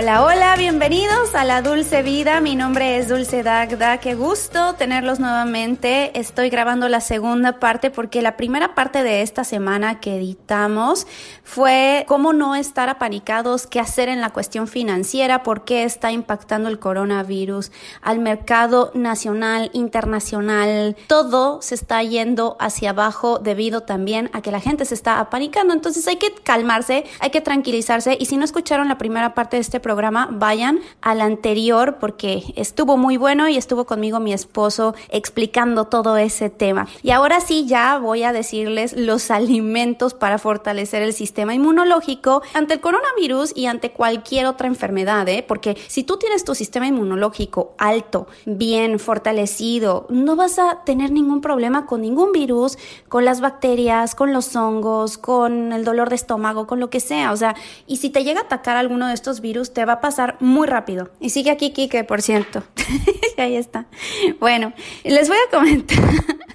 Hola, hola, bienvenidos a la Dulce Vida. Mi nombre es Dulce Dagda. Qué gusto tenerlos nuevamente. Estoy grabando la segunda parte porque la primera parte de esta semana que editamos fue cómo no estar apanicados, qué hacer en la cuestión financiera, por qué está impactando el coronavirus al mercado nacional, internacional. Todo se está yendo hacia abajo debido también a que la gente se está apanicando. Entonces hay que calmarse, hay que tranquilizarse y si no escucharon la primera parte de este programa, vayan al anterior porque estuvo muy bueno y estuvo conmigo mi esposo explicando todo ese tema. Y ahora sí ya voy a decirles los alimentos para fortalecer el sistema inmunológico ante el coronavirus y ante cualquier otra enfermedad, ¿eh? porque si tú tienes tu sistema inmunológico alto, bien fortalecido, no vas a tener ningún problema con ningún virus, con las bacterias, con los hongos, con el dolor de estómago, con lo que sea. O sea, y si te llega a atacar alguno de estos virus, te va a pasar muy rápido. Y sigue aquí Kike, por cierto. Ahí está. Bueno, les voy a comentar.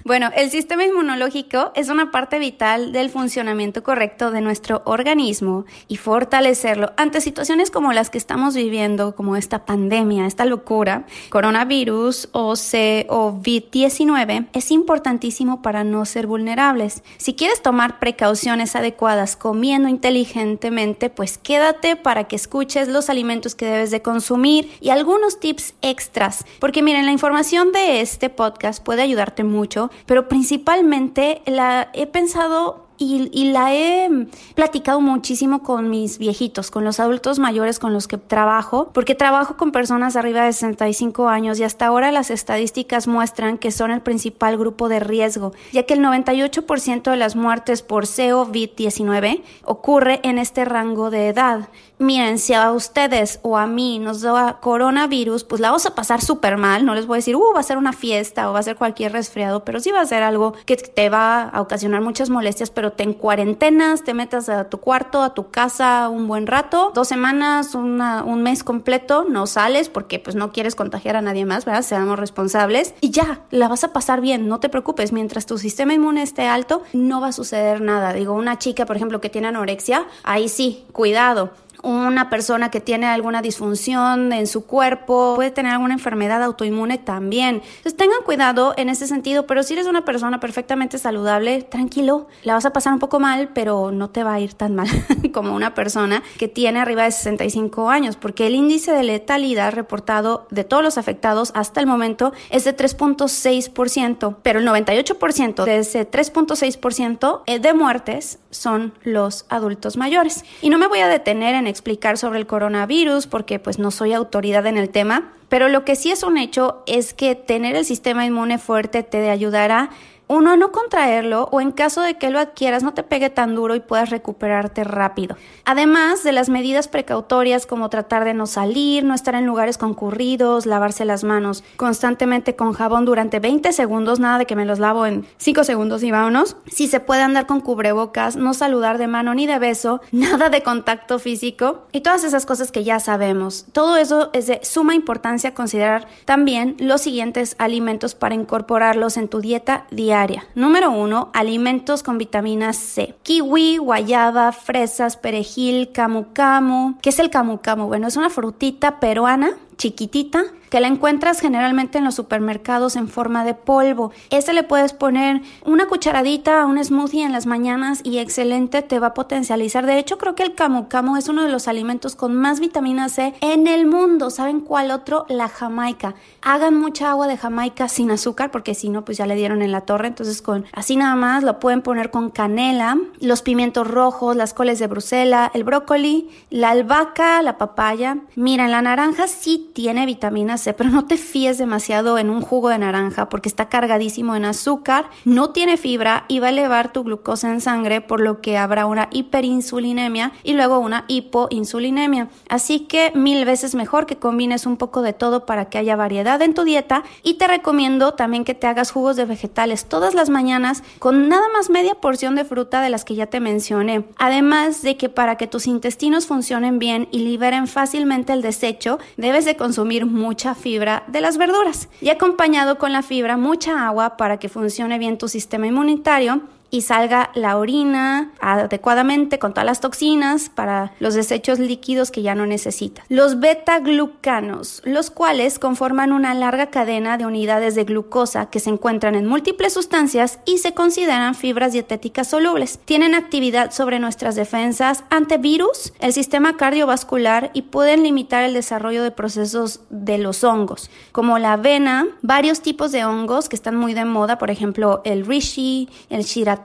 Bueno, el sistema inmunológico es una parte vital del funcionamiento correcto de nuestro organismo y fortalecerlo ante situaciones como las que estamos viviendo, como esta pandemia, esta locura, coronavirus o COVID-19, es importantísimo para no ser vulnerables. Si quieres tomar precauciones adecuadas comiendo inteligentemente, pues quédate para que escuches los alimentos que debes de consumir y algunos tips extras. Porque miren, la información de este podcast puede ayudarte mucho, pero principalmente la he pensado y, la he platicado muchísimo con mis viejitos, con los adultos mayores con los que trabajo, porque trabajo con personas arriba de 65 años y hasta ahora las estadísticas muestran que son el principal grupo de riesgo, ya que el 98% de las muertes por COVID-19 ocurre en este rango de edad. Miren, si a ustedes o a mí nos da coronavirus, pues la vamos a pasar súper mal. No les voy a decir, uh, va a ser una fiesta o va a ser cualquier resfriado, pero sí va a ser algo que te va a ocasionar muchas molestias, pero te en cuarentenas, te metas a tu cuarto, a tu casa un buen rato, dos semanas, un mes completo, no sales porque pues no quieres contagiar a nadie más, ¿verdad? Seamos responsables y ya, la vas a pasar bien, no te preocupes, mientras tu sistema inmune esté alto, no va a suceder nada. Digo, una chica, por ejemplo, que tiene anorexia, ahí sí, cuidado una persona que tiene alguna disfunción en su cuerpo, puede tener alguna enfermedad autoinmune también. Entonces tengan cuidado en ese sentido, pero si eres una persona perfectamente saludable, tranquilo, la vas a pasar un poco mal, pero no te va a ir tan mal como una persona que tiene arriba de 65 años, porque el índice de letalidad reportado de todos los afectados hasta el momento es de 3.6%, pero el 98% de ese 3.6% de muertes son los adultos mayores. Y no me voy a detener en explicar sobre el coronavirus porque pues no soy autoridad en el tema, pero lo que sí es un hecho es que tener el sistema inmune fuerte te ayudará uno, no contraerlo o en caso de que lo adquieras no te pegue tan duro y puedas recuperarte rápido. Además de las medidas precautorias como tratar de no salir, no estar en lugares concurridos, lavarse las manos constantemente con jabón durante 20 segundos, nada de que me los lavo en 5 segundos y vámonos. Si se puede andar con cubrebocas, no saludar de mano ni de beso, nada de contacto físico y todas esas cosas que ya sabemos. Todo eso es de suma importancia considerar también los siguientes alimentos para incorporarlos en tu dieta diaria Número uno, alimentos con vitamina C. Kiwi, guayaba, fresas, perejil, camu camu. ¿Qué es el camu camu? Bueno, es una frutita peruana chiquitita que la encuentras generalmente en los supermercados en forma de polvo. Ese le puedes poner una cucharadita a un smoothie en las mañanas y excelente te va a potencializar. De hecho, creo que el camu camu es uno de los alimentos con más vitamina C en el mundo. ¿Saben cuál otro? La jamaica. Hagan mucha agua de jamaica sin azúcar porque si no, pues ya le dieron en la torre. Entonces, con así nada más lo pueden poner con canela, los pimientos rojos, las coles de Bruselas, el brócoli, la albahaca, la papaya. Mira, la naranja sí tiene vitamina C, pero no te fíes demasiado en un jugo de naranja porque está cargadísimo en azúcar, no tiene fibra y va a elevar tu glucosa en sangre, por lo que habrá una hiperinsulinemia y luego una hipoinsulinemia. Así que mil veces mejor que combines un poco de todo para que haya variedad en tu dieta y te recomiendo también que te hagas jugos de vegetales todas las mañanas con nada más media porción de fruta de las que ya te mencioné. Además de que para que tus intestinos funcionen bien y liberen fácilmente el desecho, debes de consumir mucha fibra de las verduras y acompañado con la fibra mucha agua para que funcione bien tu sistema inmunitario y salga la orina adecuadamente con todas las toxinas para los desechos líquidos que ya no necesita. Los beta-glucanos, los cuales conforman una larga cadena de unidades de glucosa que se encuentran en múltiples sustancias y se consideran fibras dietéticas solubles. Tienen actividad sobre nuestras defensas ante virus, el sistema cardiovascular y pueden limitar el desarrollo de procesos de los hongos, como la avena, varios tipos de hongos que están muy de moda, por ejemplo, el reishi, el shirataki,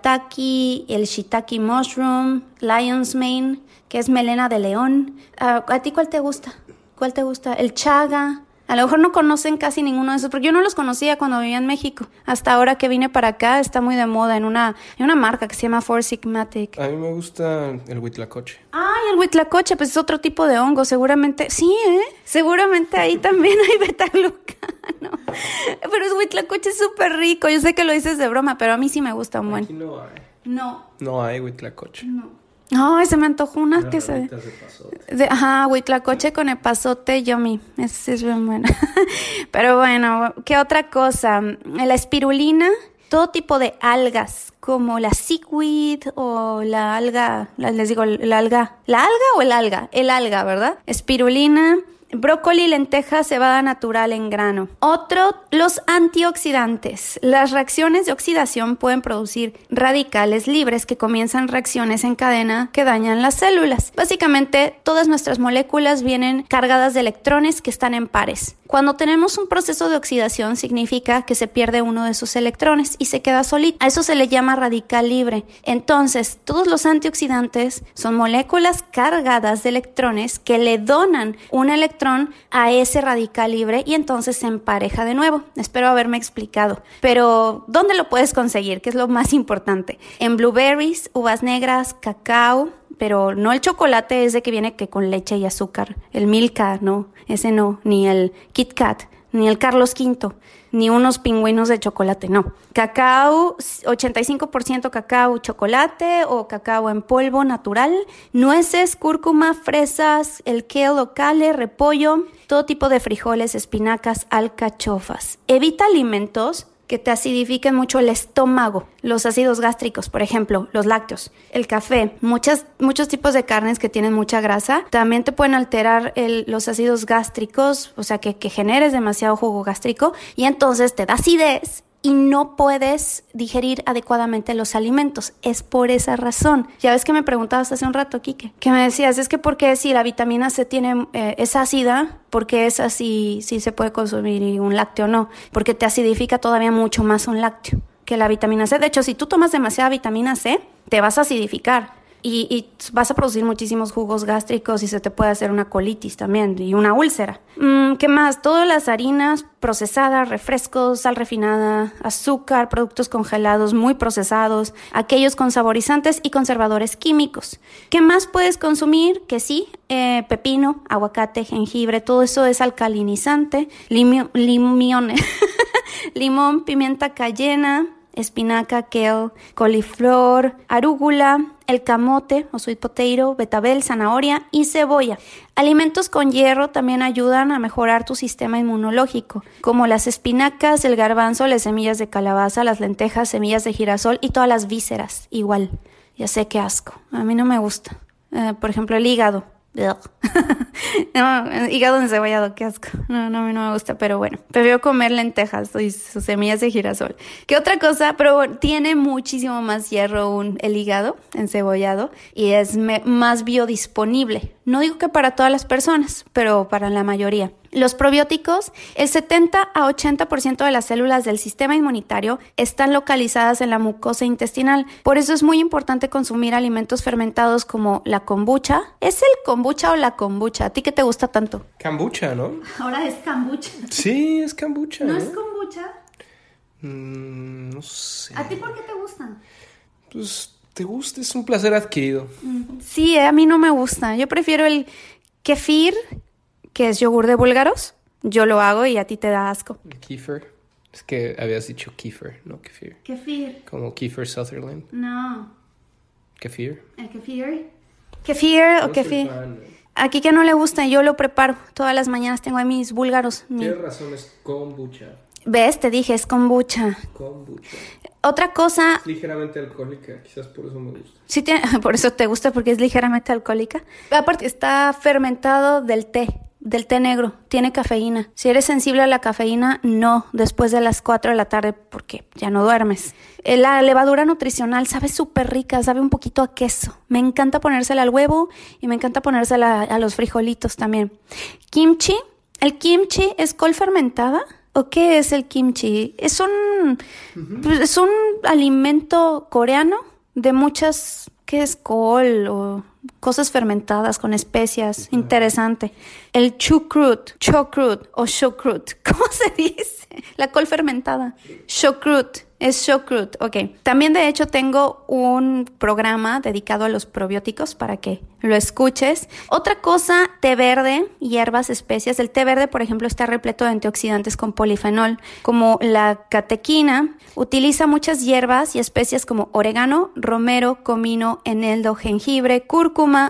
el shiitake mushroom, lion's mane, que es melena de león. Ah, ¿A ti cuál te gusta? ¿Cuál te gusta? El chaga. A lo mejor no conocen casi ninguno de esos, porque yo no los conocía cuando vivía en México. Hasta ahora que vine para acá está muy de moda en una, en una marca que se llama Four Sigmatic. A mí me gusta el huitlacoche. Ay, el huitlacoche, pues es otro tipo de hongo, seguramente. Sí, ¿eh? Seguramente ahí también hay betaglucano. Pero el huitlacoche es súper rico. Yo sé que lo dices de broma, pero a mí sí me gusta un buen. Aquí no hay. No. No hay huitlacoche. No. Ay, se me antojó una que se... De, ajá, huitlacoche con epazote, yummy. Ese es bien bueno. Pero bueno, ¿qué otra cosa? La espirulina, todo tipo de algas, como la seaweed o la alga, les digo, la alga, ¿la alga o el alga? El alga, ¿verdad? Espirulina, Brócoli, lenteja, cebada natural en grano. Otro, los antioxidantes. Las reacciones de oxidación pueden producir radicales libres que comienzan reacciones en cadena que dañan las células. Básicamente, todas nuestras moléculas vienen cargadas de electrones que están en pares. Cuando tenemos un proceso de oxidación significa que se pierde uno de sus electrones y se queda solito. A eso se le llama radical libre. Entonces, todos los antioxidantes son moléculas cargadas de electrones que le donan un a ese radical libre y entonces se empareja de nuevo. Espero haberme explicado. Pero, ¿dónde lo puedes conseguir? Que es lo más importante. En blueberries, uvas negras, cacao, pero no el chocolate ese que viene que con leche y azúcar. El Milka, no, ese no, ni el Kit Kat, ni el Carlos V ni unos pingüinos de chocolate, no. Cacao, 85% cacao chocolate o cacao en polvo natural, nueces, cúrcuma, fresas, el kale o repollo, todo tipo de frijoles, espinacas, alcachofas. Evita alimentos que te acidifiquen mucho el estómago, los ácidos gástricos, por ejemplo, los lácteos, el café, muchas, muchos tipos de carnes que tienen mucha grasa, también te pueden alterar los ácidos gástricos, o sea, que, que generes demasiado jugo gástrico y entonces te da acidez y no puedes digerir adecuadamente los alimentos. Es por esa razón. Ya ves que me preguntabas hace un rato, Kike, que me decías, es que porque si la vitamina C tiene, eh, es ácida, porque es así, si se puede consumir un lácteo o no? Porque te acidifica todavía mucho más un lácteo que la vitamina C. De hecho, si tú tomas demasiada vitamina C, te vas a acidificar y, vas a producir muchísimos jugos gástricos y se te puede hacer una colitis también y una úlcera. Mm, ¿Qué más? Todas las harinas procesadas, refrescos, sal refinada, azúcar, productos congelados muy procesados, aquellos con saborizantes y conservadores químicos. ¿Qué más puedes consumir? Que sí, eh, pepino, aguacate, jengibre, todo eso es alcalinizante, limón, limón, pimienta cayena, espinaca, kale, coliflor, arúgula, el camote o sweet potato, betabel, zanahoria y cebolla. Alimentos con hierro también ayudan a mejorar tu sistema inmunológico, como las espinacas, el garbanzo, las semillas de calabaza, las lentejas, semillas de girasol y todas las vísceras, igual. Ya sé qué asco, a mí no me gusta. Eh, por ejemplo, el hígado. no, hígado encebollado, qué asco. No, no, no me gusta, pero bueno. Prefiero comer lentejas y sus semillas de girasol. ¿Qué otra cosa? Pero tiene muchísimo más hierro un, el hígado encebollado y es más biodisponible. No digo que para todas las personas, pero para la mayoría. Los probióticos, el 70 a 80% de las células del sistema inmunitario están localizadas en la mucosa intestinal. Por eso es muy importante consumir alimentos fermentados como la kombucha. ¿Es el kombucha o la kombucha? ¿A ti qué te gusta tanto? Kombucha, ¿no? Ahora es kombucha. Sí, es kombucha. ¿No es kombucha? Mm, no sé. ¿A ti por qué te gustan? Pues te gusta, es un placer adquirido. Sí, a mí no me gusta. Yo prefiero el kefir que es yogur de búlgaros. Yo lo hago y a ti te da asco. El kefir. Es que habías dicho kefir, no kefir. Kefir. Como Kiefer Sutherland. No. Kefir. ¿El kefir? Kefir o No kefir. fan. Aquí que no le gusta, yo lo preparo. Todas las mañanas tengo ahí mis búlgaros. Mi- Tienes razón, es kombucha. ¿Ves? Te dije, es kombucha. Kombucha. Otra cosa, Es ligeramente alcohólica, quizás por eso me gusta. sí por eso te gusta, porque es ligeramente alcohólica. Aparte, está fermentado del té, del té negro. Tiene cafeína. Si eres sensible a la cafeína, no, después de las 4 de la tarde, porque ya no duermes. Eh, La levadura nutricional sabe súper rica, sabe un poquito a queso. Me encanta ponérsela al huevo y me encanta ponérsela a los frijolitos también. Kimchi. ¿El kimchi es col fermentada? ¿O qué es el kimchi? Es un, pues, es un alimento coreano de muchas, ¿qué es col o cosas fermentadas con especias? Interesante. El chucrut, chocrut o shokrut, ¿cómo se dice? La col fermentada. Shokrut. Es Shokrut, ok. También de hecho tengo un programa dedicado a los probióticos para que lo escuches. Otra cosa, té verde, hierbas, especias. El té verde, por ejemplo, está repleto de antioxidantes con polifenol, como la catequina. Utiliza muchas hierbas y especias como orégano, romero, comino, eneldo, jengibre, cúrcuma,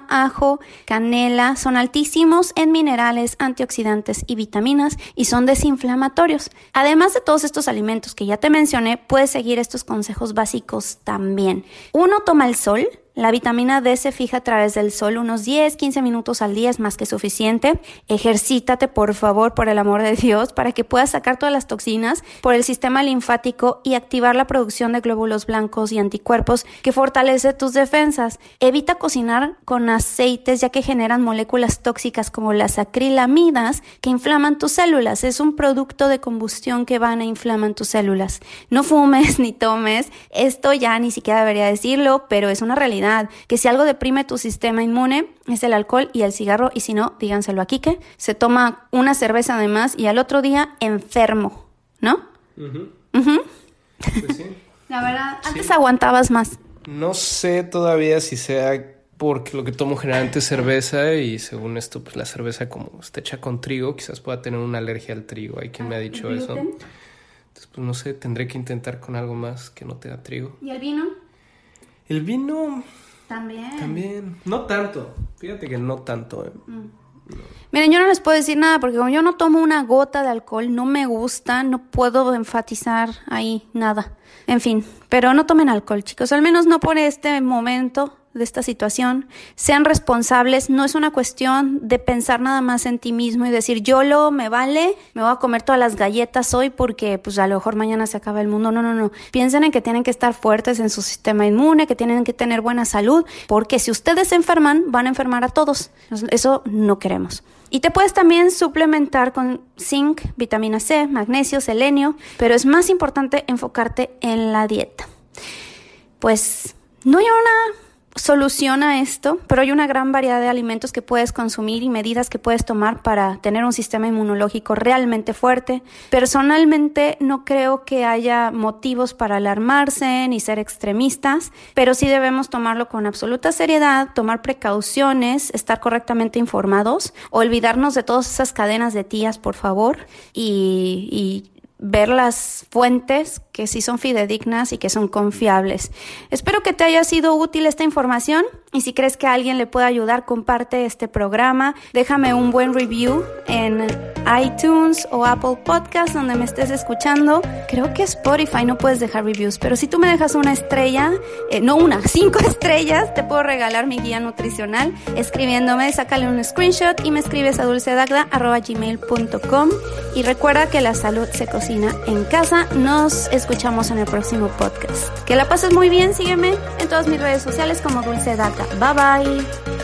ajo, canela. Son altísimos en minerales, antioxidantes y vitaminas y son desinflamatorios. Además de todos estos alimentos que ya te mencioné, puedes seguir estos consejos básicos también. Uno, toma el sol. La vitamina D se fija a través del sol unos 10, 15 minutos al día es más que suficiente. Ejercítate, por favor, por el amor de Dios, para que puedas sacar todas las toxinas por el sistema linfático y activar la producción de glóbulos blancos y anticuerpos que fortalece tus defensas. Evita cocinar con aceites ya que generan moléculas tóxicas como las acrilamidas que inflaman tus células. Es un producto de combustión que van a inflaman tus células. No fumes ni tomes. Esto ya ni siquiera debería decirlo, pero es una realidad que si algo deprime tu sistema inmune es el alcohol y el cigarro y si no, díganselo a Quique, se toma una cerveza además y al otro día enfermo, ¿no? Pues sí. La verdad, antes aguantabas más. No sé todavía si sea porque lo que tomo generalmente es cerveza y según esto, pues la cerveza como está hecha con trigo, quizás pueda tener una alergia al trigo. Hay quien me ha dicho eso. Entonces, pues no sé, tendré que intentar con algo más que no tenga trigo. ¿Y el vino? El vino También. también, no tanto. Fíjate que no tanto. eh. Miren, yo no les puedo decir nada porque como yo no tomo una gota de alcohol, no me gusta, no puedo enfatizar ahí nada. En fin, pero no tomen alcohol, chicos, al menos no por este momento de esta situación. Sean responsables, no es una cuestión de pensar nada más en ti mismo y decir, yo lo me vale, me voy a comer todas las galletas hoy porque pues a lo mejor mañana se acaba el mundo. No, no, no. Piensen en que tienen que estar fuertes en su sistema inmune, que tienen que tener buena salud, porque si ustedes se enferman, van a enfermar a todos. Eso no queremos. Y te puedes también suplementar con zinc, vitamina C, magnesio, selenio, pero es más importante enfocarte en la dieta. Pues no hay una solución a esto, pero hay una gran variedad de alimentos que puedes consumir y medidas que puedes tomar para tener un sistema inmunológico realmente fuerte. Personalmente no creo que haya motivos para alarmarse ni ser extremistas, pero sí debemos tomarlo con absoluta seriedad, tomar precauciones, estar correctamente informados, olvidarnos de todas esas cadenas de tías, por favor, y, y ver las fuentes que sí son fidedignas y que son confiables. Espero que te haya sido útil esta información y si crees que a alguien le puede ayudar, comparte este programa, déjame un buen review en iTunes o Apple Podcast donde me estés escuchando. Creo que Spotify no puedes dejar reviews, pero si tú me dejas una estrella, eh, no una, cinco estrellas, te puedo regalar mi guía nutricional escribiéndome, sácale un screenshot y me escribes a dulcedagda.gmail.com y recuerda que la salud se cocina en casa. Nos escuchamos en el próximo podcast. Que la pases muy bien, sígueme en todas mis redes sociales como Dulce Dagda. Bye bye.